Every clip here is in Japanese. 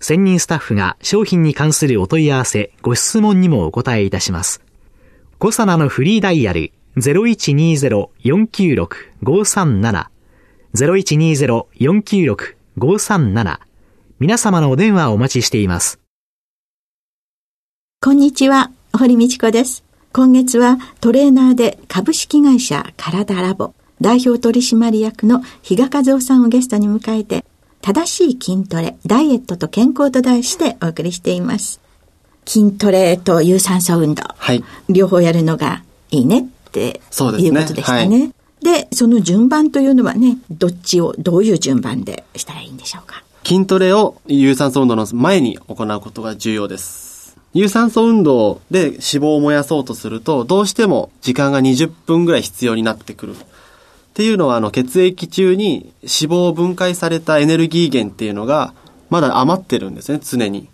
専任スタッフが商品に関するお問い合わせ、ご質問にもお答えいたします。コサナのフリーダイヤル0120-496-537 0120-496-537皆様のお電話をお待ちしています。こんにちは、堀道子です。今月はトレーナーで株式会社体ラボ代表取締役の比嘉和夫さんをゲストに迎えて、正しい筋トレ、ダイエットと健康と題してお送りしています。筋トレと有酸素運動。はい。両方やるのがいいねっていうことでしたね。ねはい、で、その順番というのはね、どっちを、どういう順番でしたらいいんでしょうか？筋トレを有酸素運動の前に行うことが重要です。有酸素運動で脂肪を燃やそうとすると、どうしても時間が20分ぐらい必要になってくる。っていうのは、あの、血液中に脂肪を分解されたエネルギー源っていうのが、まだ余ってるんですね、常に。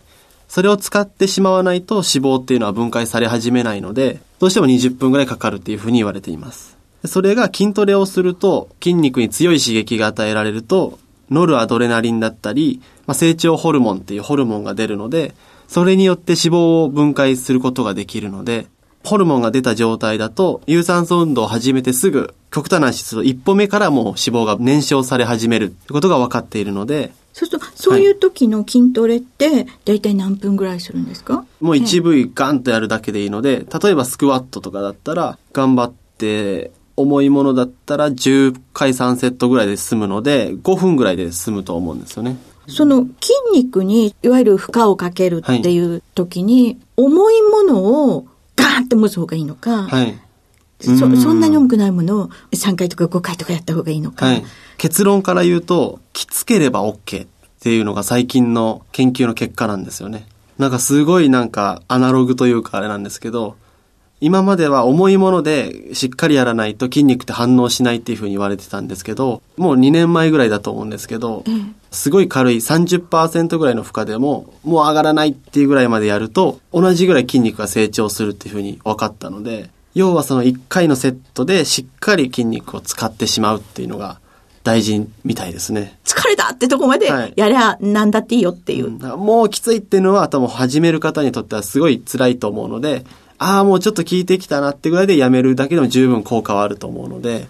それを使ってしまわないと脂肪っていうのは分解され始めないので、どうしても20分ぐらいかかるっていうふうに言われています。それが筋トレをすると、筋肉に強い刺激が与えられると、ノルアドレナリンだったり、まあ、成長ホルモンっていうホルモンが出るので、それによって脂肪を分解することができるので、ホルモンが出た状態だと、有酸素運動を始めてすぐ、極端な指数、一歩目からもう脂肪が燃焼され始める。ってことが分かっているので、そうすると、そういう時の筋トレって、大体何分ぐらいするんですか？もう一部位ガンとやるだけでいいので、例えばスクワットとかだったら、頑張って、重いものだったら10回3セットぐらいで済むので、5分ぐらいで済むと思うんですよね。その筋肉にいわゆる負荷をかけるっていう時に、重いものをガーンって持つ方がいいのか、はい、そそんなに重くないものを3回とか5回とかやった方がいいのか、はい、結論から言うときつければ OK っていうのが最近の研究の結果なんですよね。なんかすごいなんかアナログというかあれなんですけど今までは重いものでしっかりやらないと筋肉って反応しないっていうふうに言われてたんですけど、もう2年前ぐらいだと思うんですけど、すごい軽い30%ぐらいの負荷でも、もう上がらないっていうぐらいまでやると、同じぐらい筋肉が成長するっていうふうに分かったので、要はその1回のセットでしっかり筋肉を使ってしまうっていうのが大事みたいですね。疲れたってとこまでやりゃなんだっていいよっていう。はいうん、もうきついっていうのは多分始める方にとってはすごい辛いと思うので、ああ、もうちょっと効いてきたなってぐらいでやめるだけでも十分効果はあると思うので、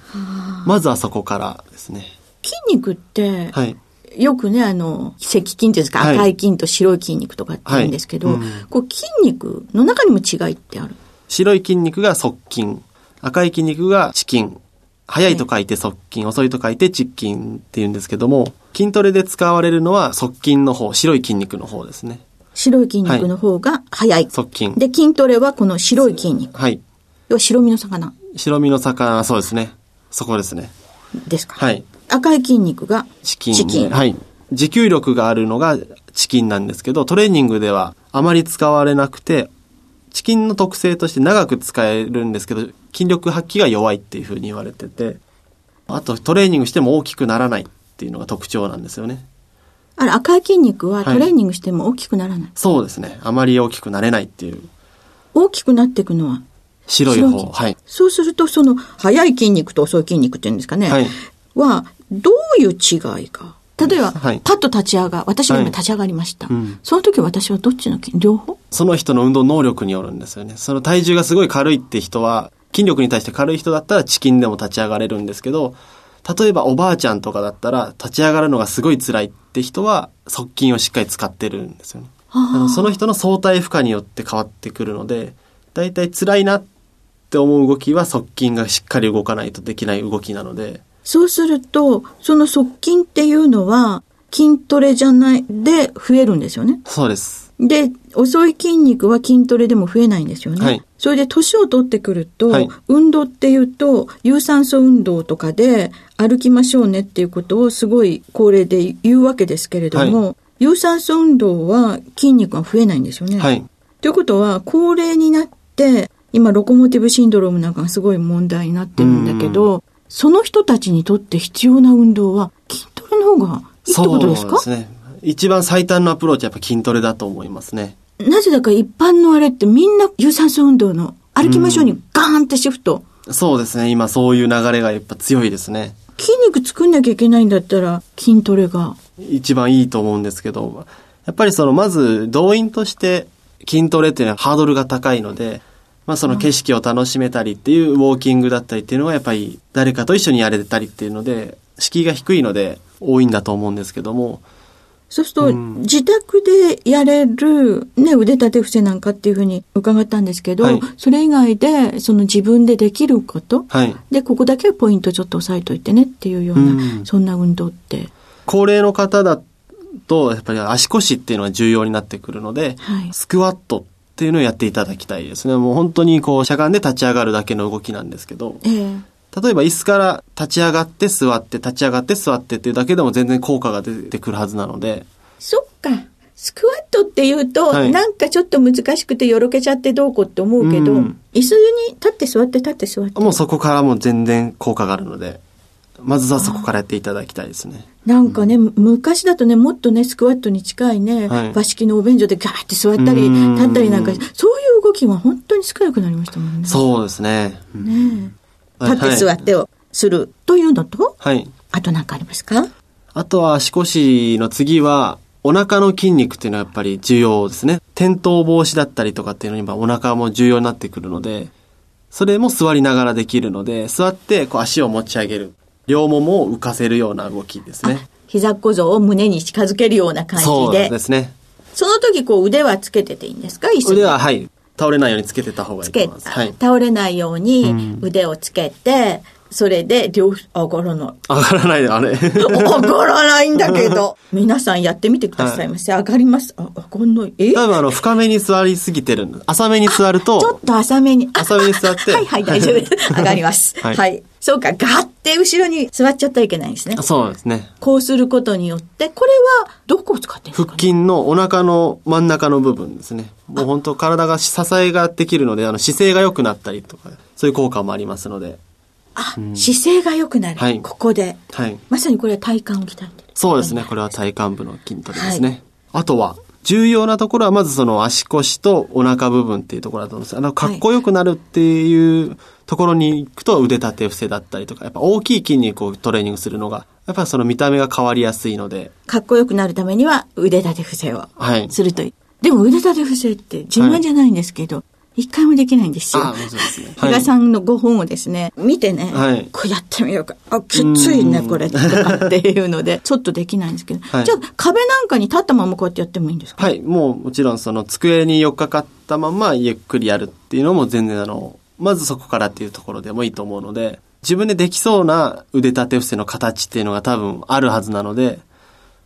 まずはそこからですね。筋肉って、はい、よくね、あの、赤筋ですか、赤い筋と白い筋肉とかって言うんですけど、はい。うん、こう筋肉の中にも違いってある？白い筋肉が側筋、赤い筋肉が遅筋、速いと書いて側筋、遅いと書いて遅筋って言うんですけども、筋トレで使われるのは側筋の方、白い筋肉の方ですね。白い筋肉の方が速い。側筋。で、筋トレはこの白い筋肉。はい。要は白身の魚。白身の魚、そうですね。そこですね。ですか。はい。赤い筋肉がチキン。チキン。はい。持久力があるのがチキンなんですけど、トレーニングではあまり使われなくて、チキンの特性として長く使えるんですけど、筋力発揮が弱いっていうふうに言われてて、あとトレーニングしても大きくならないっていうのが特徴なんですよね。あれ、赤い筋肉はトレーニングしても大きくならない、はい、そうですね。あまり大きくなれないっていう。大きくなっていくのは白い方。はい。そうすると、その、速い筋肉と遅い筋肉っていうんですかね。はい。は、どういう違いか。例えば、はい、パッと立ち上が、私も今立ち上がりました。はいうん、その時私はどっちの筋、両方？その人の運動能力によるんですよね。その体重がすごい軽いって人は、筋力に対して軽い人だったらチキンでも立ち上がれるんですけど、例えばおばあちゃんとかだったら立ち上がるのがすごい辛いって人は側筋をしっかり使ってるんですよね。その人の相対負荷によって変わってくるので、だいたい辛いなって思う動きは側筋がしっかり動かないとできない動きなので、そうすると、その側筋っていうのは、筋トレじゃない、で増えるんですよね。そうです。で、遅い筋肉は筋トレでも増えないんですよね。はいそれで年を取ってくると、はい運動っていうと、有酸素運動とかで歩きましょうねっていうことをすごい高齢で言うわけですけれども、有酸素運動は筋肉が増えないんですよね。はい。ということは、高齢になって、今、ロコモティブシンドロームなんかがすごい問題になってるんだけど、その人たちにとって必要な運動は筋トレの方がいいってことですか？そうですね。一番最短のアプローチはやっぱ筋トレだと思いますね。なぜだか一般のあれってみんな有酸素運動の歩きましょうにガーンってシフト。そうですね。今そういう流れがやっぱ強いですね。筋肉作んなきゃいけないんだったら筋トレが。一番いいと思うんですけど、やっぱりそのまず動員として筋トレっていうのはハードルが高いので、まあその景色を楽しめたりっていうウォーキングだったりっていうのはやっぱり誰かと一緒にやれたりっていうので、敷居が低いので多いんだと思うんですけども、そうすると、自宅でやれる、ね、腕立て伏せなんかっていうふうに伺ったんですけど、はいそれ以外で、その自分でできること、はい。で、ここだけポイントちょっと押さえといてねっていうような、うんそんな運動って。高齢の方だと、やっぱり足腰っていうのが重要になってくるので、はいスクワットっていうのをやっていただきたいですね。もう本当にこう、しゃがんで立ち上がるだけの動きなんですけど、ええ例えば椅子から立ち上がって座って、立ち上がって座ってっていうだけでも全然効果が出てくるはずなので、そっか。スクワットっていうと、はいなんかちょっと難しくてよろけちゃってどうこうって思うけど、うん椅子に立って座って立って座って。もうそこからもう全然効果があるので、まずはそこからやっていただきたいですね。なんかね、昔だとね、もっとね、スクワットに近いね、はい和式のお便所でガーって座ったり、うん立ったりなんか、そういう動きが本当に少なくなりましたもんね。そうですね。ね立って座ってをするというのと、はい。あと何かありますか？あとは足腰の次は、お腹の筋肉っていうのはやっぱり重要ですね。転倒防止だったりとかっていうのにはお腹も重要になってくるので、それも座りながらできるので、座ってこう足を持ち上げる。両ももを浮かせるような動きですね。膝小僧を胸に近づけるような感そうじで。ですね。その時こう腕はつけてていいんですか？椅子に腕は、はい。倒れないようにつけてた方がいいと思います。はい。倒れないように腕をつけて、それで両、上がらない。上がらないで、あれ。上がらないんだけど。皆さんやってみてくださいませ。上がります。あ、上がんない。え？多分あの、深めに座りすぎてる。浅めに座るちょっと、と浅めに。あ浅めに座って はいはい、大丈夫です。上がります。は。はいいそうか、ガッて後ろに座っちゃったらいけないんですね。そうですね。こうすることによって、これはどこを使ってるんです腹か、ね、筋のお腹の真ん中の部分ですね。もう本当体が支えができるので、あの姿勢が良くなったりとか、そういう効果もありますので。あ、姿勢が良くなる。はいここで。はい。まさにこれは体幹を鍛えてる。そうですね。これは体幹部の筋トレですね。あとは、重要なところはまずその足腰とお腹部分っていうところだと思うんです。あの、かっこよくなるっていうところに行くと腕立て伏せだったりとか、やっぱ大きい筋肉をトレーニングするのが、やっぱりその見た目が変わりやすいので、かっこよくなるためには腕立て伏せをはい。するといい。でも腕立て伏せって自慢じゃないんですけど、一回もできないんですよ。あ、そうですね。比嘉さんのご本をですね、見てね、はいこれやってみようか。あ、きついね、これ。とかっていうので、ちょっとできないんですけど。はいじゃあ、壁なんかに立ったままこうやってやってもいいんですか？はい、もうもちろんその机に寄っかかったままゆっくりやるっていうのも全然あの、まずそこからっていうところでもいいと思うので、自分でできそうな腕立て伏せの形っていうのが多分あるはずなので、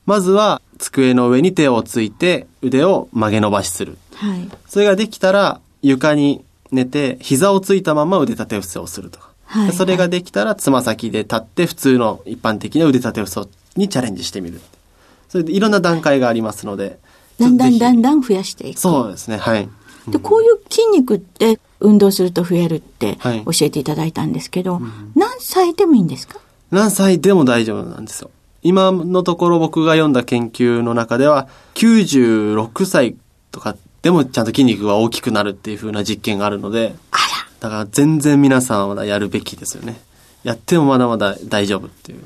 まずは机の上に手をついて腕を曲げ伸ばしする。はい。それができたら床に寝て膝をついたまま腕立て伏せをするとか。はいでそれができたらつま先で立って普通の一般的な腕立て伏せにチャレンジしてみる。それでいろんな段階がありますので。だんだんだんだだん増やしていく。そうですね、はい。で、こういう筋肉って運動すると増えるってはい教えていただいたんですけど、何歳でもいいんですか？何歳でも大丈夫なんですよ。今のところ僕が読んだ研究の中では、96歳とかでもちゃんと筋肉が大きくなるっていう風な実験があるので、あだから全然皆さんはまだやるべきですよね。やってもまだまだ大丈夫っていう。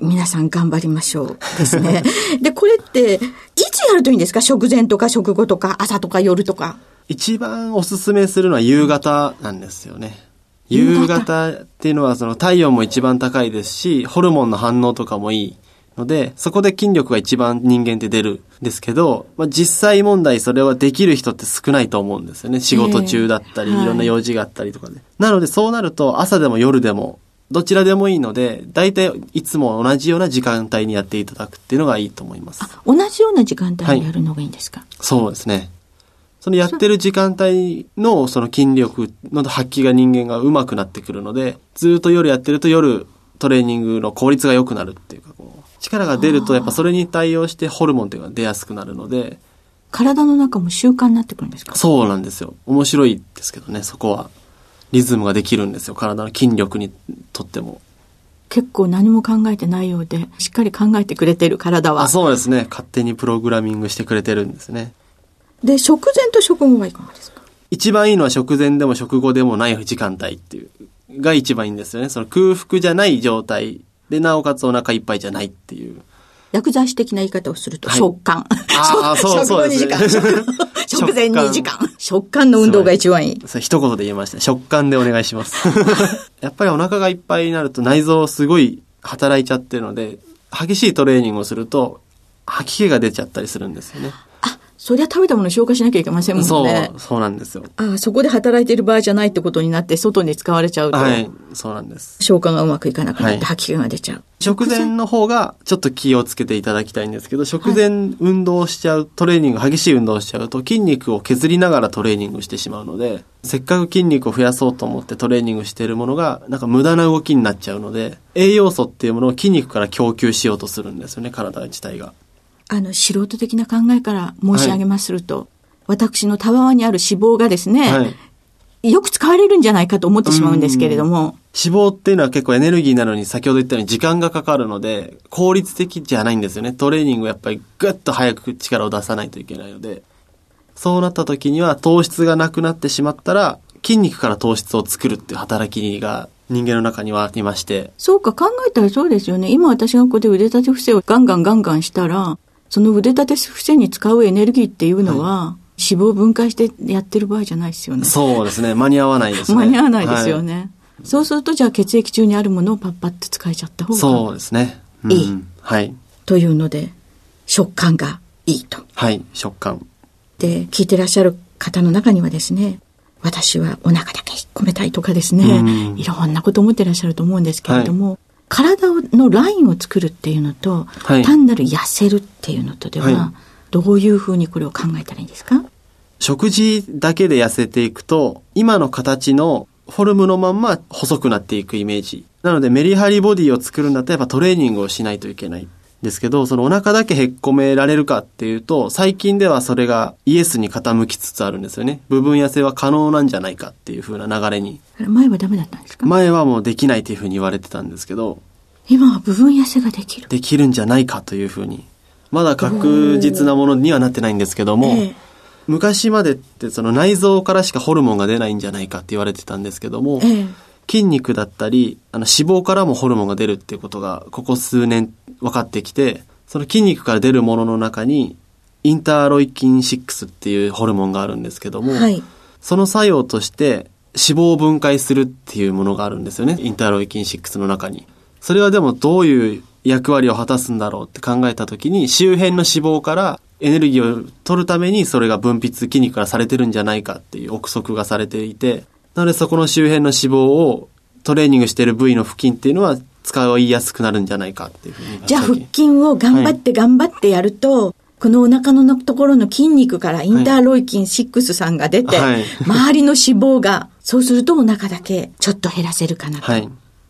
ら、皆さん頑張りましょうですね。で、これって、いつやるといいんですか？食前とか食後とか朝とか夜とか。一番おすすめするのは夕方なんですよね。夕方っていうのはその体温も一番高いですし、ホルモンの反応とかもいいので、そこで筋力が一番人間って出るですけど、まあ、実際問題それはできる人って少ないと思うんですよね。仕事中だったり、えーいろんな用事があったりとかで。なのでそうなると朝でも夜でもどちらでもいいので、大体いつも同じような時間帯にやっていただくっていうのがいいと思います。同じような時間帯にやるのがいいんですか、そうですね。そのやってる時間帯のその筋力の発揮が人間が上手くなってくるので、ずっと夜やってると夜トレーニングの効率が良くなるっていうか、こう力が出るとやっぱそれに対応してホルモンっていうのが出やすくなるので、体の中も習慣になってくるんですか？そうなんですよ。面白いですけどね、そこは。リズムができるんですよ。体の筋力にとっても。結構何も考えてないようで、しっかり考えてくれてる体は。あ、そうですね。勝手にプログラミングしてくれてるんですね。で、食前と食後はいかがですか？一番いいのは食前でも食後でもない時間帯っていう、が一番いいんですよね。その空腹じゃない状態で、なおかつお腹いっぱいじゃないっていう。薬剤師的な言い方をすると、はい食感。あーそうそうですね 食後2時間。食食前2時間。食感の運動が一番いい。それ一言で言えました。食感でお願いします。やっぱりお腹がいっぱいになると内臓すごい働いちゃってるので、激しいトレーニングをすると、吐き気が出ちゃったりするんですよね。あ、そりゃ食べたもの消化しなきゃいけませんもんそうね。、そうなんですよ。あそこで働いている場合じゃないってことになって、外に使われちゃうと、はい、そうなんです。消化がうまくいかなくなってはい吐き気が出ちゃう。食前の方がちょっと気をつけていただきたいんですけど、食前運動しちゃう、トレーニング、激しい運動をしちゃうと筋肉を削りながらトレーニングしてしまうので、せっかく筋肉を増やそうと思ってトレーニングしているものが、なんか無駄な動きになっちゃうので、栄養素っていうものを筋肉から供給しようとするんですよね、体自体が。あの、素人的な考えから申し上げますると、私のたわわにある脂肪がですね、はい。よく使われるんじゃないかと思ってしまうんですけれども、脂肪っていうのは結構エネルギーなのに先ほど言ったように時間がかかるので、効率的じゃないんですよね。トレーニングをやっぱりぐっと早く力を出さないといけないので。そうなった時には糖質がなくなってしまったら、筋肉から糖質を作るっていう働きが人間の中にはありまして。そうか考えたらそうですよね。今私がここで腕立て伏せをガンガンガンガンしたら、その腕立て伏せに使うエネルギーっていうのは、脂肪を分解してやってる場合じゃないですよね。そうですね。間に合わないですね。間に合わないですよはね。そうするとじゃあ血液中にあるものをパッパッと使えちゃった方がそうですね。うんいいはい。というので、食感がいいと。はい。食感。で、聞いてらっしゃる方の中にはですね、私はお腹だけ引っ込めたいとかですね、うんいろんなこと思ってらっしゃると思うんですけれども、体のラインを作るっていうのと、はい単なる痩せるっていうのとでは、はどういうふうにこれを考えたらいいんですか？食事だけで痩せていくと、今の形のフォルムのまんま細くなっていくイメージ。なのでメリハリボディを作るんだったらやっぱトレーニングをしないといけない。ですけど、そのお腹だけへっこめられるかっていうと、最近ではそれがイエスに傾きつつあるんですよね。部分痩せは可能なんじゃないかっていう風な流れに。前はダメだったんですか？前はもうできないっていう風に言われてたんですけど、今は部分痩せができる。できるんじゃないかという風に。まだ確実なものにはなってないんですけども、ええ昔までってその内臓からしかホルモンが出ないんじゃないかって言われてたんですけども、ええ筋肉だったり、あの脂肪からもホルモンが出るっていうことが、ここ数年分かってきて、その筋肉から出るものの中に、インターロイキン6っていうホルモンがあるんですけども、はい。その作用として脂肪を分解するっていうものがあるんですよね。インターロイキン6の中に。それはでもどういう役割を果たすんだろうって考えたときに、周辺の脂肪からエネルギーを取るためにそれが分泌筋肉からされてるんじゃないかっていう憶測がされていて、なのでそこの周辺の脂肪をトレーニングしている部位の付近っていうのは使いやすくなるんじゃないかっていうふうに。じゃあ腹筋を頑張って頑張ってやると、このお腹のところの筋肉からインターロイキン6さんが出て、はい周りの脂肪が、そうするとお腹だけちょっと減らせるかなと。はい。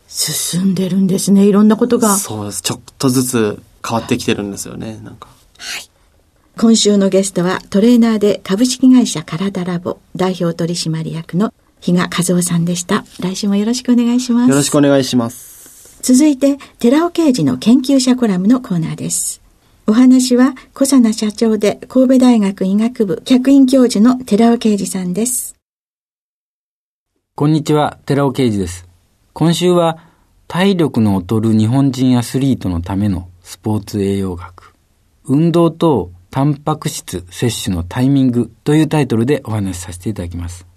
進んでるんですね、いろんなことが。そうです。ちょっとずつ変わってきてるんですよね。なんか。今週のゲストはトレーナーで株式会社カラダラボ代表取締役の比嘉和夫さんでした。来週もよろしくお願いします。よろしくお願いします。続いて、寺尾啓二の研究者コラムのコーナーです。お話は、小佐奈社長で神戸大学医学部客員教授の寺尾啓二さんです。こんにちは、寺尾啓二です。今週は、体力の劣る日本人アスリートのためのスポーツ栄養学、運動とタンパク質摂取のタイミングというタイトルでお話しさせていただきます。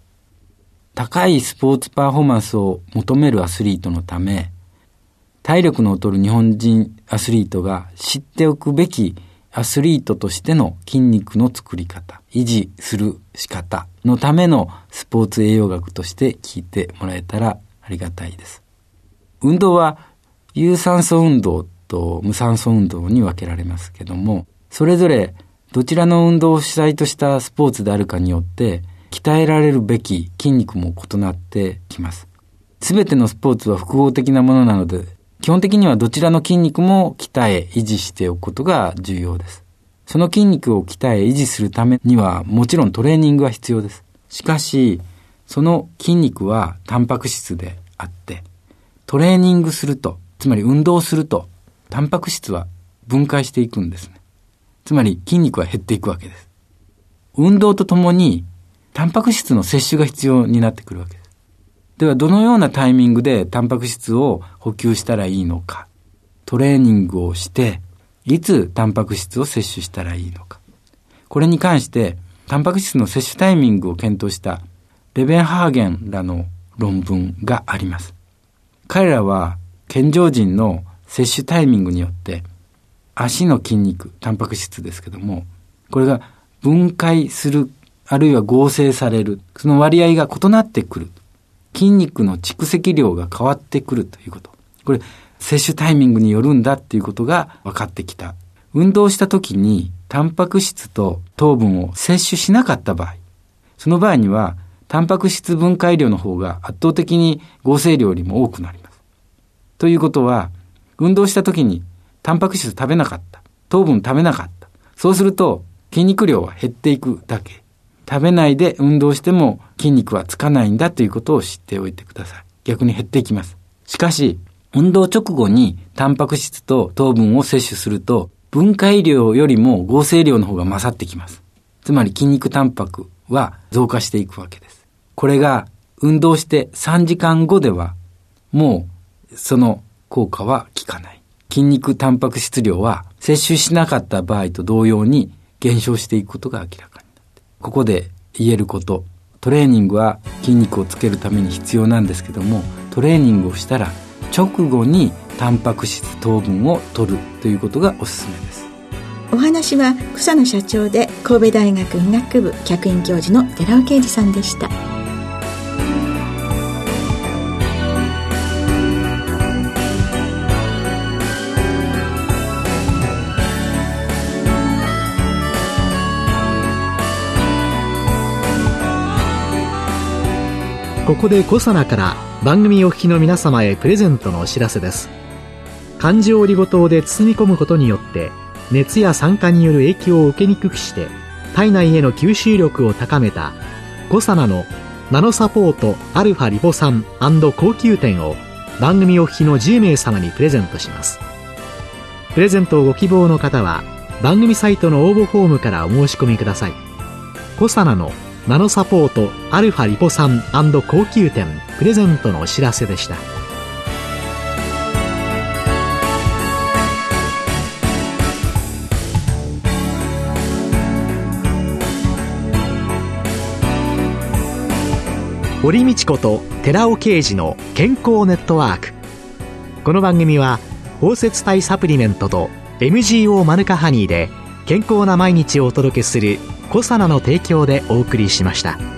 高いスポーツパフォーマンスを求めるアスリートのため、体力の劣る日本人アスリートが知っておくべきアスリートとしての筋肉の作り方、維持する仕方のためのスポーツ栄養学として聞いてもらえたらありがたいです。運動は有酸素運動と無酸素運動に分けられますけども、それぞれどちらの運動を主体としたスポーツであるかによって、鍛えられるべき筋肉も異なってきます。すべてのスポーツは複合的なものなので、基本的にはどちらの筋肉も鍛え、維持しておくことが重要です。その筋肉を鍛え、維持するためには、もちろんトレーニングは必要です。しかし、その筋肉はタンパク質であって、トレーニングすると、つまり運動すると、タンパク質は分解していくんですね。つまり筋肉は減っていくわけです。運動とともに、タンパク質の摂取が必要になってくるわけです。では、どのようなタイミングでタンパク質を補給したらいいのか？トレーニングをして、いつタンパク質を摂取したらいいのか？これに関して、タンパク質の摂取タイミングを検討したレベンハーゲンらの論文があります。彼らは健常人の摂取タイミングによって足の筋肉、タンパク質ですけども、これが分解する、あるいは合成される、その割合が異なってくる。筋肉の蓄積量が変わってくるということ。これ、摂取タイミングによるんだっていうことが分かってきた。運動した時に、タンパク質と糖分を摂取しなかった場合、その場合には、タンパク質分解量の方が圧倒的に合成量よりも多くなります。ということは、運動した時にタンパク質食べなかった。糖分食べなかった。そうすると筋肉量は減っていくだけ。食べないで運動しても筋肉はつかないんだということを知っておいてください。逆に減っていきます。しかし、運動直後にタンパク質と糖分を摂取すると分解量よりも合成量の方が勝ってきます。つまり筋肉タンパクは増加していくわけです。これが運動して3時間後ではもうその効果は効かない。筋肉タンパク質量は摂取しなかった場合と同様に減少していくことが明らかに。ここで言えること。トレーニングは筋肉をつけるために必要なんですけども、トレーニングをしたら直後にタンパク質糖分を取るということがおすすめです。お話は草野社長で神戸大学医学部客員教授の寺尾啓二さんでした。ここでコサナから番組お聞きの皆様へプレゼントのお知らせです。漢字オリゴ糖で包み込むことによって熱や酸化による影響を受けにくくして体内への吸収力を高めたコサナのナノサポートアルファリポ酸高級店を番組お聞きの10名様にプレゼントします。プレゼントをご希望の方は番組サイトの応募フォームからお申し込みください。コサナのナノサポートアルファリポ酸高級店プレゼントのお知らせでした。堀道子と寺尾啓二の健康ネットワーク。この番組は包摂体サプリメントと MGO マヌカハニーで健康な毎日をお届けするコサナの提供でお送りしました。